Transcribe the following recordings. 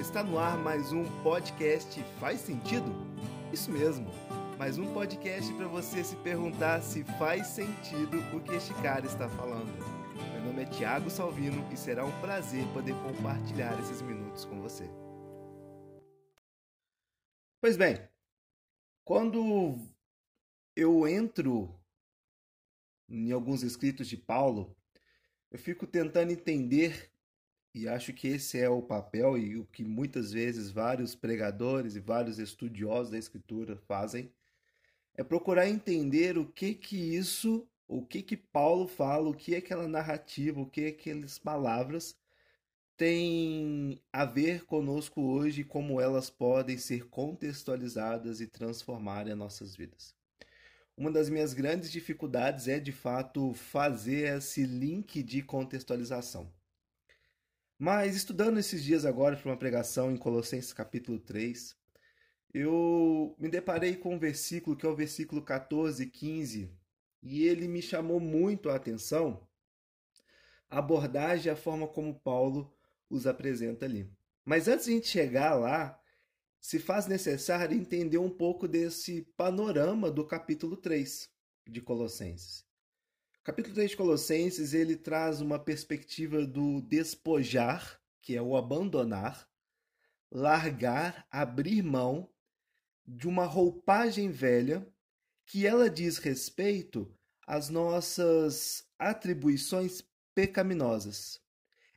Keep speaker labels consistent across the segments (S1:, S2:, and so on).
S1: Está no ar mais um podcast Faz Sentido? Isso mesmo, mais um podcast para você se perguntar se faz sentido o que este cara está falando. Meu nome é Tiago Salvino e será um prazer poder compartilhar esses minutos com você. Pois bem, quando eu entro em alguns escritos de Paulo, eu fico tentando entender e acho que esse é o papel e o que muitas vezes vários pregadores e vários estudiosos da escritura fazem é procurar entender o que que isso, o que que Paulo fala, o que é aquela narrativa, o que é aquelas palavras tem a ver conosco hoje e como elas podem ser contextualizadas e transformarem as nossas vidas. Uma das minhas grandes dificuldades é, de fato, fazer esse link de contextualização. Mas estudando esses dias agora para uma pregação em Colossenses capítulo 3, eu me deparei com um versículo que é o versículo 14 e 15, e ele me chamou muito a atenção, a abordagem e a forma como Paulo os apresenta ali. Mas antes de a gente chegar lá, se faz necessário entender um pouco desse panorama do capítulo 3 de Colossenses capítulo 3 de Colossenses, ele traz uma perspectiva do despojar, que é o abandonar, largar, abrir mão de uma roupagem velha que ela diz respeito às nossas atribuições pecaminosas.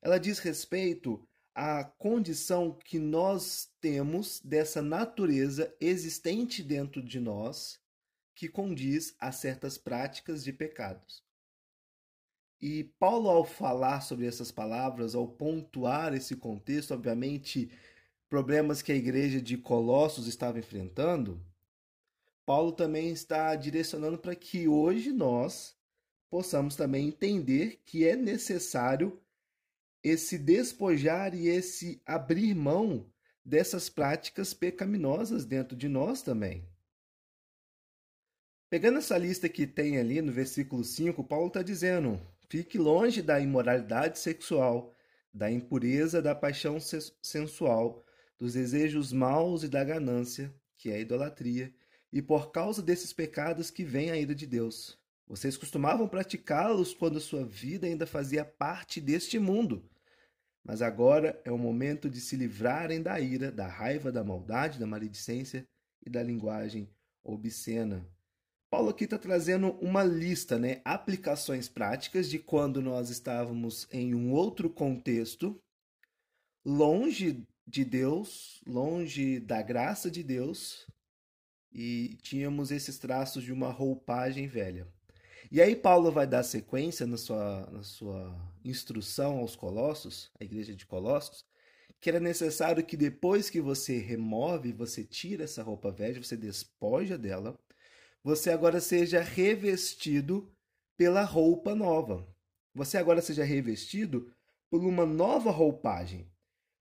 S1: Ela diz respeito à condição que nós temos dessa natureza existente dentro de nós que condiz a certas práticas de pecados. E Paulo, ao falar sobre essas palavras, ao pontuar esse contexto, obviamente, problemas que a igreja de Colossos estava enfrentando, Paulo também está direcionando para que hoje nós possamos também entender que é necessário esse despojar e esse abrir mão dessas práticas pecaminosas dentro de nós também. Pegando essa lista que tem ali no versículo 5, Paulo está dizendo: Fique longe da imoralidade sexual, da impureza, da paixão sensual, dos desejos maus e da ganância, que é a idolatria, e por causa desses pecados que vem a ira de Deus. Vocês costumavam praticá-los quando sua vida ainda fazia parte deste mundo. Mas agora é o momento de se livrarem da ira, da raiva, da maldade, da maledicência e da linguagem obscena. Paulo aqui está trazendo uma lista, né? Aplicações práticas de quando nós estávamos em um outro contexto, longe de Deus, longe da graça de Deus, e tínhamos esses traços de uma roupagem velha. E aí Paulo vai dar sequência na sua, na sua instrução aos Colossos, a igreja de Colossos, que era necessário que depois que você remove, você tira essa roupa velha, você despoja dela, você agora seja revestido pela roupa nova. Você agora seja revestido por uma nova roupagem,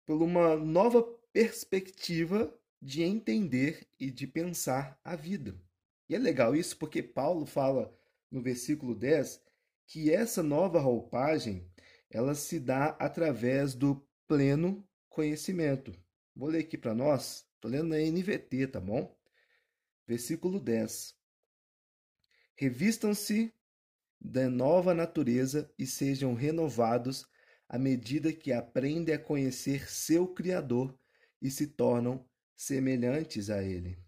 S1: por uma nova perspectiva de entender e de pensar a vida. E é legal isso porque Paulo fala no versículo 10 que essa nova roupagem ela se dá através do pleno conhecimento. Vou ler aqui para nós, estou lendo na NVT, tá bom? Versículo 10. Revistam-se da nova natureza e sejam renovados à medida que aprendem a conhecer seu Criador e se tornam semelhantes a Ele.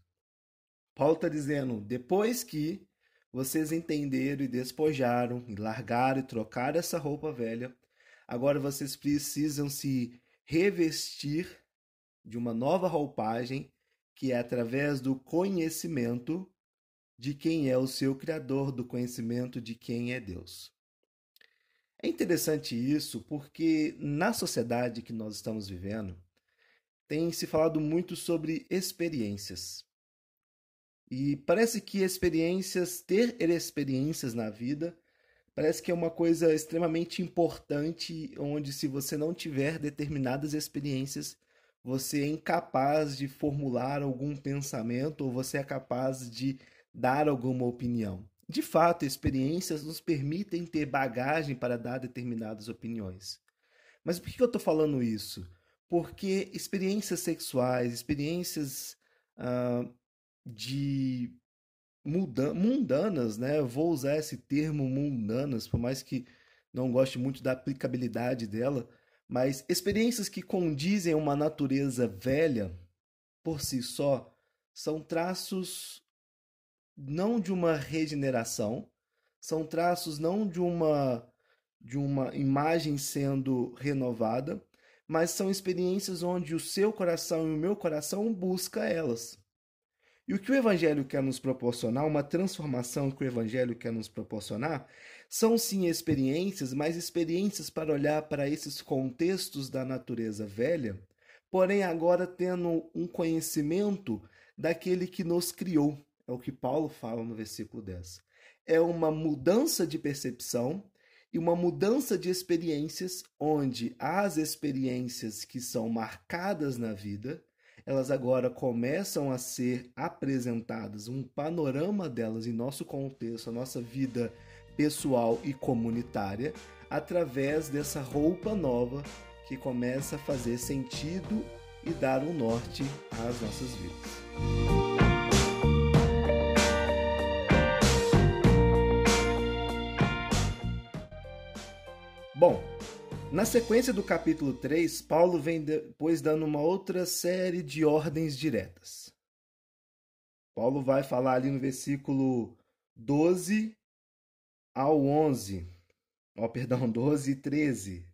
S1: Paulo está dizendo: depois que vocês entenderam e despojaram, e largaram e trocaram essa roupa velha, agora vocês precisam se revestir de uma nova roupagem que é através do conhecimento de quem é o seu Criador, do conhecimento de quem é Deus. É interessante isso porque na sociedade que nós estamos vivendo, tem se falado muito sobre experiências. E parece que experiências, ter experiências na vida, parece que é uma coisa extremamente importante, onde se você não tiver determinadas experiências, você é incapaz de formular algum pensamento ou você é capaz de dar alguma opinião. De fato, experiências nos permitem ter bagagem para dar determinadas opiniões. Mas por que eu estou falando isso? porque experiências sexuais, experiências uh, de mundanas, né? Eu vou usar esse termo mundanas, por mais que não goste muito da aplicabilidade dela, mas experiências que condizem a uma natureza velha, por si só, são traços não de uma regeneração, são traços não de uma de uma imagem sendo renovada, mas são experiências onde o seu coração e o meu coração busca elas. E o que o Evangelho quer nos proporcionar, uma transformação que o Evangelho quer nos proporcionar, são sim experiências, mas experiências para olhar para esses contextos da natureza velha, porém agora tendo um conhecimento daquele que nos criou. É o que Paulo fala no versículo 10. É uma mudança de percepção e uma mudança de experiências, onde as experiências que são marcadas na vida, elas agora começam a ser apresentadas, um panorama delas em nosso contexto, a nossa vida pessoal e comunitária, através dessa roupa nova que começa a fazer sentido e dar um norte às nossas vidas. Na sequência do capítulo 3, Paulo vem depois dando uma outra série de ordens diretas. Paulo vai falar ali no versículo 12 ao 11, ó, perdão, 12 e 13.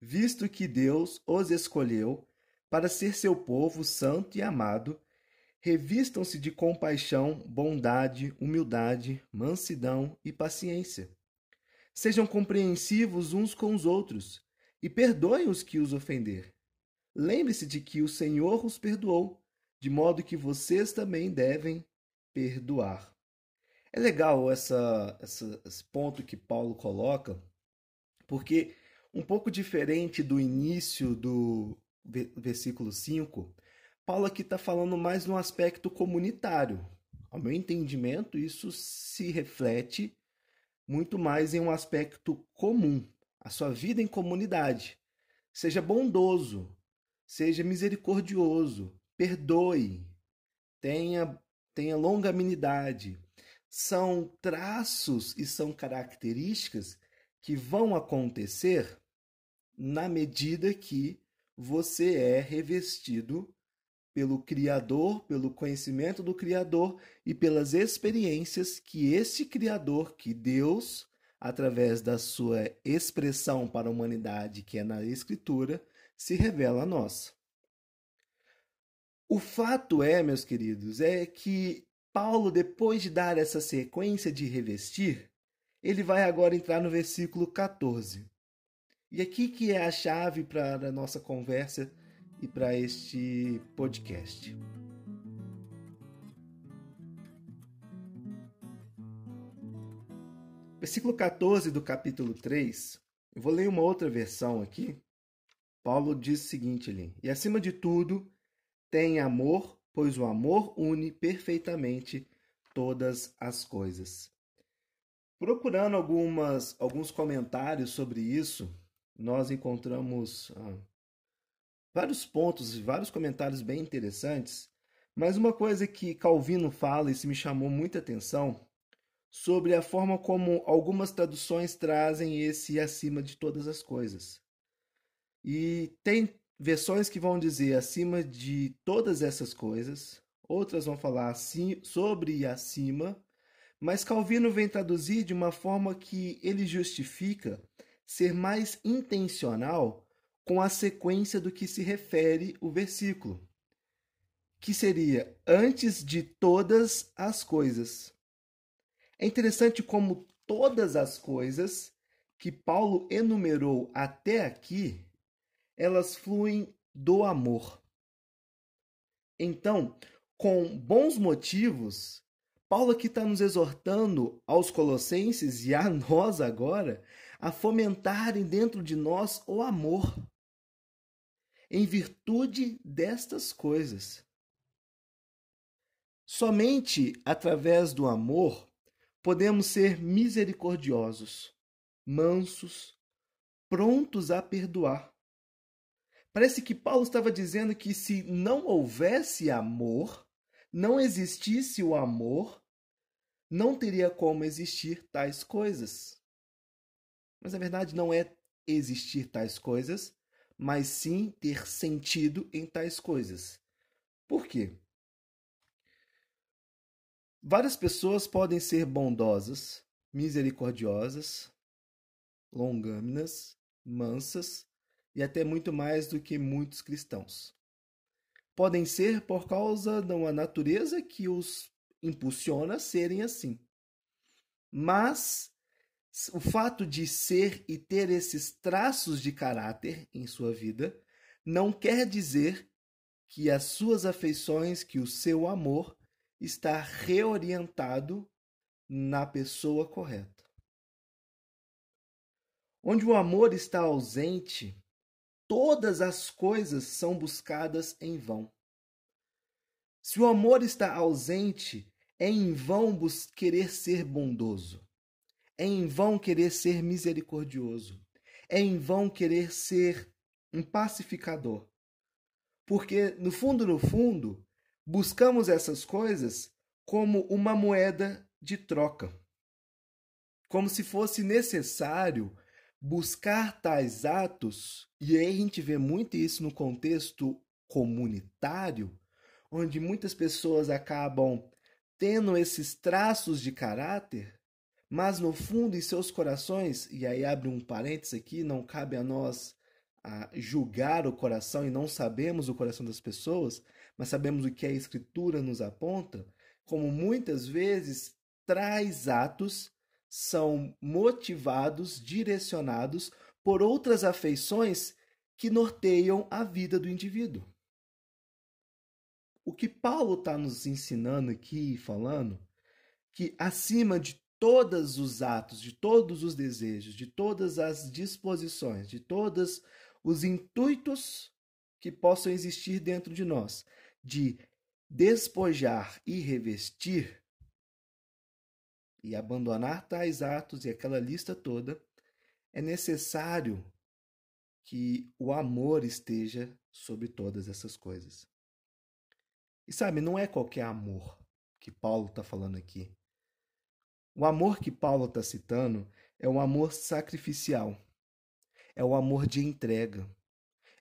S1: Visto que Deus os escolheu para ser seu povo santo e amado, revistam-se de compaixão, bondade, humildade, mansidão e paciência Sejam compreensivos uns com os outros e perdoem os que os ofender. Lembre-se de que o Senhor os perdoou, de modo que vocês também devem perdoar. É legal essa, essa, esse ponto que Paulo coloca, porque um pouco diferente do início do versículo 5, Paulo aqui está falando mais no aspecto comunitário. Ao meu entendimento, isso se reflete muito mais em um aspecto comum, a sua vida em comunidade. Seja bondoso, seja misericordioso, perdoe, tenha, tenha longanimidade. São traços e são características que vão acontecer na medida que você é revestido pelo Criador, pelo conhecimento do Criador e pelas experiências que esse Criador, que Deus, através da sua expressão para a humanidade, que é na Escritura, se revela a nós. O fato é, meus queridos, é que Paulo, depois de dar essa sequência de revestir, ele vai agora entrar no versículo 14. E aqui que é a chave para a nossa conversa e para este podcast. Versículo 14 do capítulo 3, eu vou ler uma outra versão aqui. Paulo diz o seguinte ali: E acima de tudo, tem amor, pois o amor une perfeitamente todas as coisas. Procurando algumas, alguns comentários sobre isso, nós encontramos ah, vários pontos e vários comentários bem interessantes, mas uma coisa que Calvino fala e se me chamou muita atenção sobre a forma como algumas traduções trazem esse acima de todas as coisas. E tem versões que vão dizer acima de todas essas coisas, outras vão falar assim, sobre e acima, mas Calvino vem traduzir de uma forma que ele justifica ser mais intencional com a sequência do que se refere o versículo, que seria antes de todas as coisas. É interessante como todas as coisas que Paulo enumerou até aqui, elas fluem do amor. Então, com bons motivos, Paulo aqui está nos exortando aos Colossenses e a nós agora a fomentarem dentro de nós o amor em virtude destas coisas. Somente através do amor podemos ser misericordiosos, mansos, prontos a perdoar. Parece que Paulo estava dizendo que se não houvesse amor, não existisse o amor, não teria como existir tais coisas. Mas na verdade não é existir tais coisas, mas sim ter sentido em tais coisas. Por quê? Várias pessoas podem ser bondosas, misericordiosas, longâminas, mansas e até muito mais do que muitos cristãos. Podem ser por causa de uma natureza que os impulsiona a serem assim. Mas o fato de ser e ter esses traços de caráter em sua vida não quer dizer que as suas afeições, que o seu amor está reorientado na pessoa correta. Onde o amor está ausente, todas as coisas são buscadas em vão. Se o amor está ausente, é em vão querer ser bondoso. É em vão querer ser misericordioso. É em vão querer ser um pacificador. Porque, no fundo, no fundo, buscamos essas coisas como uma moeda de troca. Como se fosse necessário buscar tais atos, e aí a gente vê muito isso no contexto comunitário, onde muitas pessoas acabam tendo esses traços de caráter mas no fundo, em seus corações, e aí abre um parênteses aqui, não cabe a nós a julgar o coração e não sabemos o coração das pessoas, mas sabemos o que a Escritura nos aponta, como muitas vezes traz atos são motivados, direcionados por outras afeições que norteiam a vida do indivíduo. O que Paulo está nos ensinando aqui, falando, que acima de todos os atos, de todos os desejos, de todas as disposições, de todos os intuitos que possam existir dentro de nós, de despojar e revestir e abandonar tais atos e aquela lista toda, é necessário que o amor esteja sobre todas essas coisas. E sabe, não é qualquer amor que Paulo está falando aqui. O amor que Paulo está citando é um amor sacrificial, é o amor de entrega,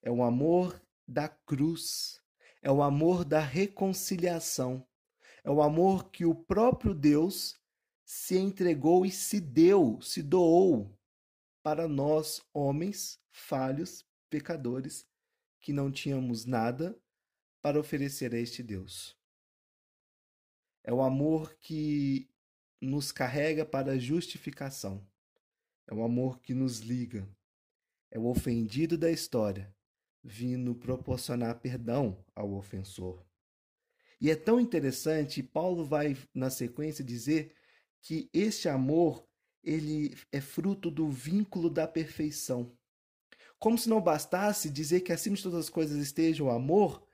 S1: é o amor da cruz, é o amor da reconciliação, é o amor que o próprio Deus se entregou e se deu, se doou para nós, homens falhos, pecadores, que não tínhamos nada para oferecer a este Deus. É o amor que nos carrega para a justificação. É o amor que nos liga. É o ofendido da história, vindo proporcionar perdão ao ofensor. E é tão interessante, Paulo vai na sequência dizer que este amor ele é fruto do vínculo da perfeição. Como se não bastasse dizer que acima de todas as coisas esteja o amor,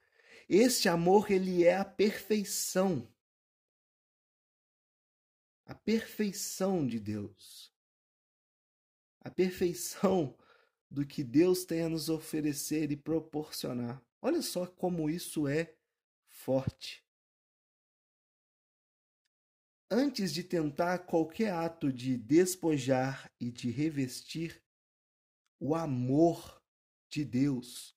S1: este amor ele é a perfeição a perfeição de Deus, a perfeição do que Deus tem a nos oferecer e proporcionar. Olha só como isso é forte. Antes de tentar qualquer ato de despojar e de revestir, o amor de Deus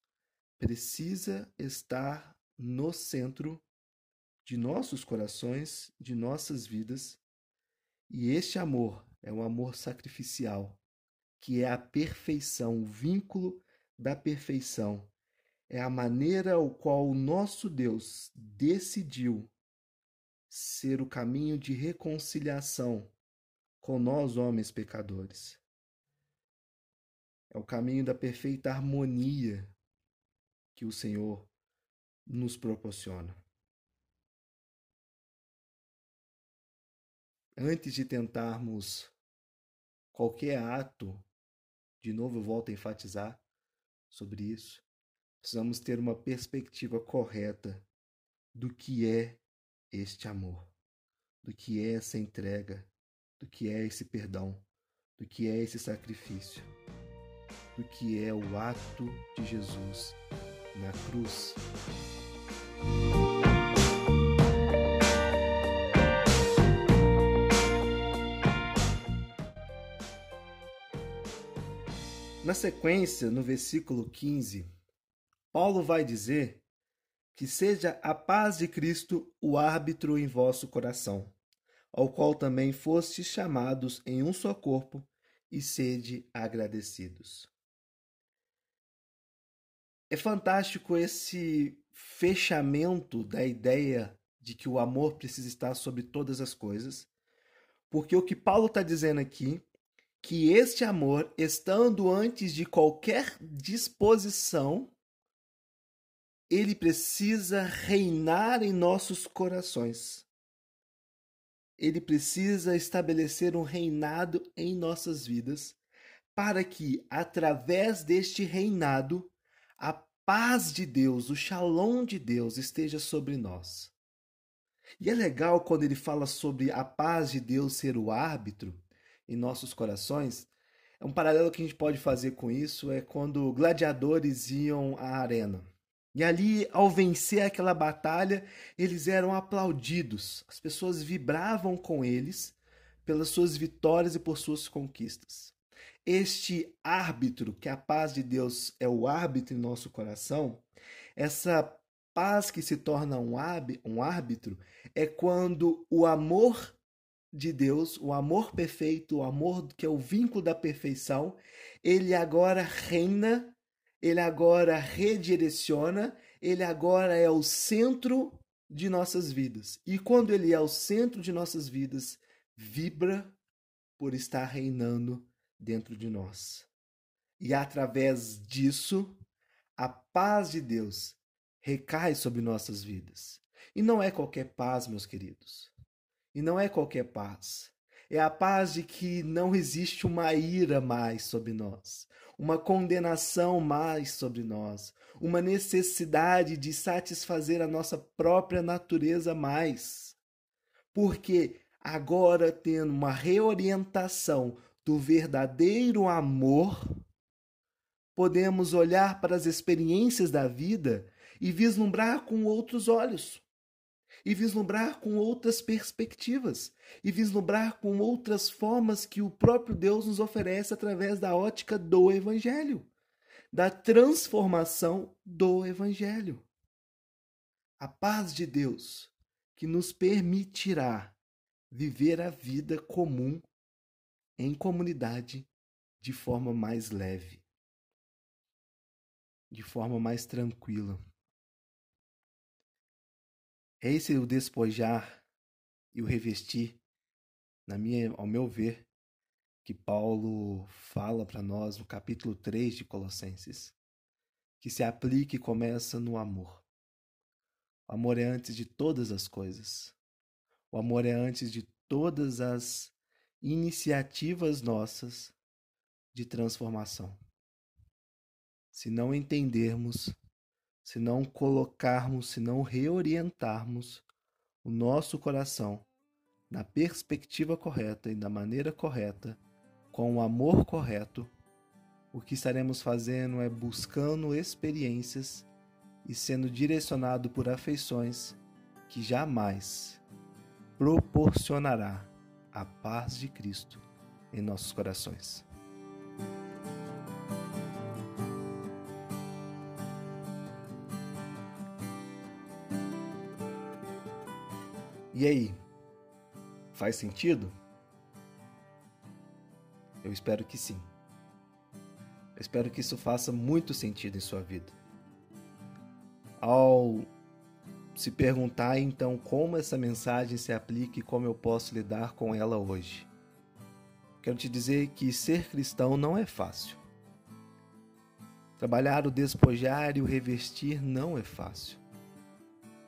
S1: precisa estar no centro de nossos corações, de nossas vidas e este amor é um amor sacrificial, que é a perfeição, o vínculo da perfeição. É a maneira ao qual o nosso Deus decidiu ser o caminho de reconciliação com nós, homens pecadores. É o caminho da perfeita harmonia que o Senhor nos proporciona. antes de tentarmos qualquer ato, de novo eu volto a enfatizar sobre isso, precisamos ter uma perspectiva correta do que é este amor, do que é essa entrega, do que é esse perdão, do que é esse sacrifício. do que é o ato de Jesus na cruz. Na sequência, no versículo 15, Paulo vai dizer que seja a paz de Cristo o árbitro em vosso coração, ao qual também fostes chamados em um só corpo, e sede agradecidos. É fantástico esse fechamento da ideia de que o amor precisa estar sobre todas as coisas, porque o que Paulo está dizendo aqui, que este amor, estando antes de qualquer disposição, ele precisa reinar em nossos corações. Ele precisa estabelecer um reinado em nossas vidas, para que, através deste reinado, a paz de Deus, o shalom de Deus esteja sobre nós. E é legal quando ele fala sobre a paz de Deus ser o árbitro em nossos corações. É um paralelo que a gente pode fazer com isso é quando gladiadores iam à arena. E ali, ao vencer aquela batalha, eles eram aplaudidos. As pessoas vibravam com eles pelas suas vitórias e por suas conquistas. Este árbitro, que a paz de Deus é o árbitro em nosso coração, essa paz que se torna um, árbitro é quando o amor de Deus, o amor perfeito, o amor que é o vínculo da perfeição, ele agora reina ele agora redireciona, ele agora é o centro de nossas vidas. E quando ele é o centro de nossas vidas, vibra por estar reinando dentro de nós. E através disso, a paz de Deus recai sobre nossas vidas. E não é qualquer paz, meus queridos. E não é qualquer paz. É a paz de que não existe uma ira mais sobre nós uma condenação mais sobre nós, uma necessidade de satisfazer a nossa própria natureza mais. Porque agora, tendo uma reorientação do verdadeiro amor, podemos olhar para as experiências da vida e vislumbrar com outros olhos e vislumbrar com outras perspectivas, e vislumbrar com outras formas que o próprio Deus nos oferece através da ótica do Evangelho, da transformação do Evangelho. A paz de Deus que nos permitirá viver a vida comum em comunidade de forma mais leve, de forma mais tranquila. É esse o despojar e o revestir, na minha, ao meu ver, que Paulo fala para nós no capítulo 3 de Colossenses, que se aplica e começa no amor. O amor é antes de todas as coisas. O amor é antes de todas as iniciativas nossas de transformação. Se não entendermos se não colocarmos, se não reorientarmos o nosso coração na perspectiva correta e da maneira correta, com o amor correto, o que estaremos fazendo é buscando experiências e sendo direcionado por afeições que jamais proporcionará a paz de Cristo em nossos corações. E aí? Faz sentido? Eu espero que sim. Eu espero que isso faça muito sentido em sua vida. Ao se perguntar então como essa mensagem se aplica e como eu posso lidar com ela hoje. Quero te dizer que ser cristão não é fácil. Trabalhar o despojar e o revestir não é fácil.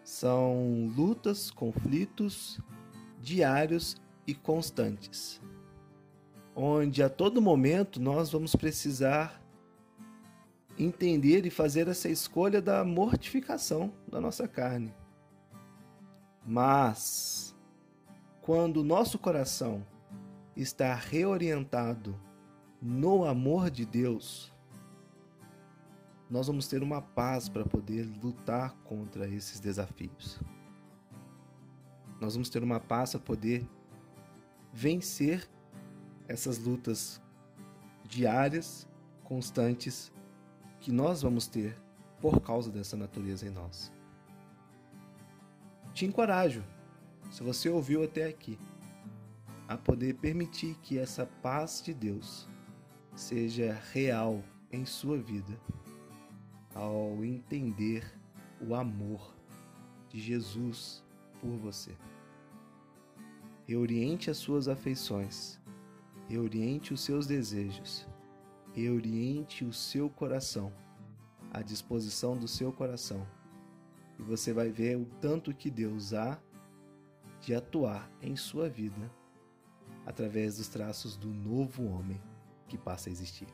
S1: São lutas, conflitos diários e constantes, onde a todo momento nós vamos precisar entender e fazer essa escolha da mortificação da nossa carne. Mas, quando o nosso coração está reorientado no amor de Deus, nós vamos ter uma paz para poder lutar contra esses desafios. Nós vamos ter uma paz para poder vencer essas lutas diárias, constantes, que nós vamos ter por causa dessa natureza em nós. Te encorajo, se você ouviu até aqui, a poder permitir que essa paz de Deus seja real em sua vida ao entender o amor de Jesus por você. Reoriente as suas afeições, reoriente os seus desejos, reoriente o seu coração, a disposição do seu coração, e você vai ver o tanto que Deus há de atuar em sua vida através dos traços do novo homem que passa a existir.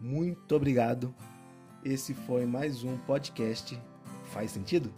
S1: Muito obrigado. Esse foi mais um podcast. Faz sentido?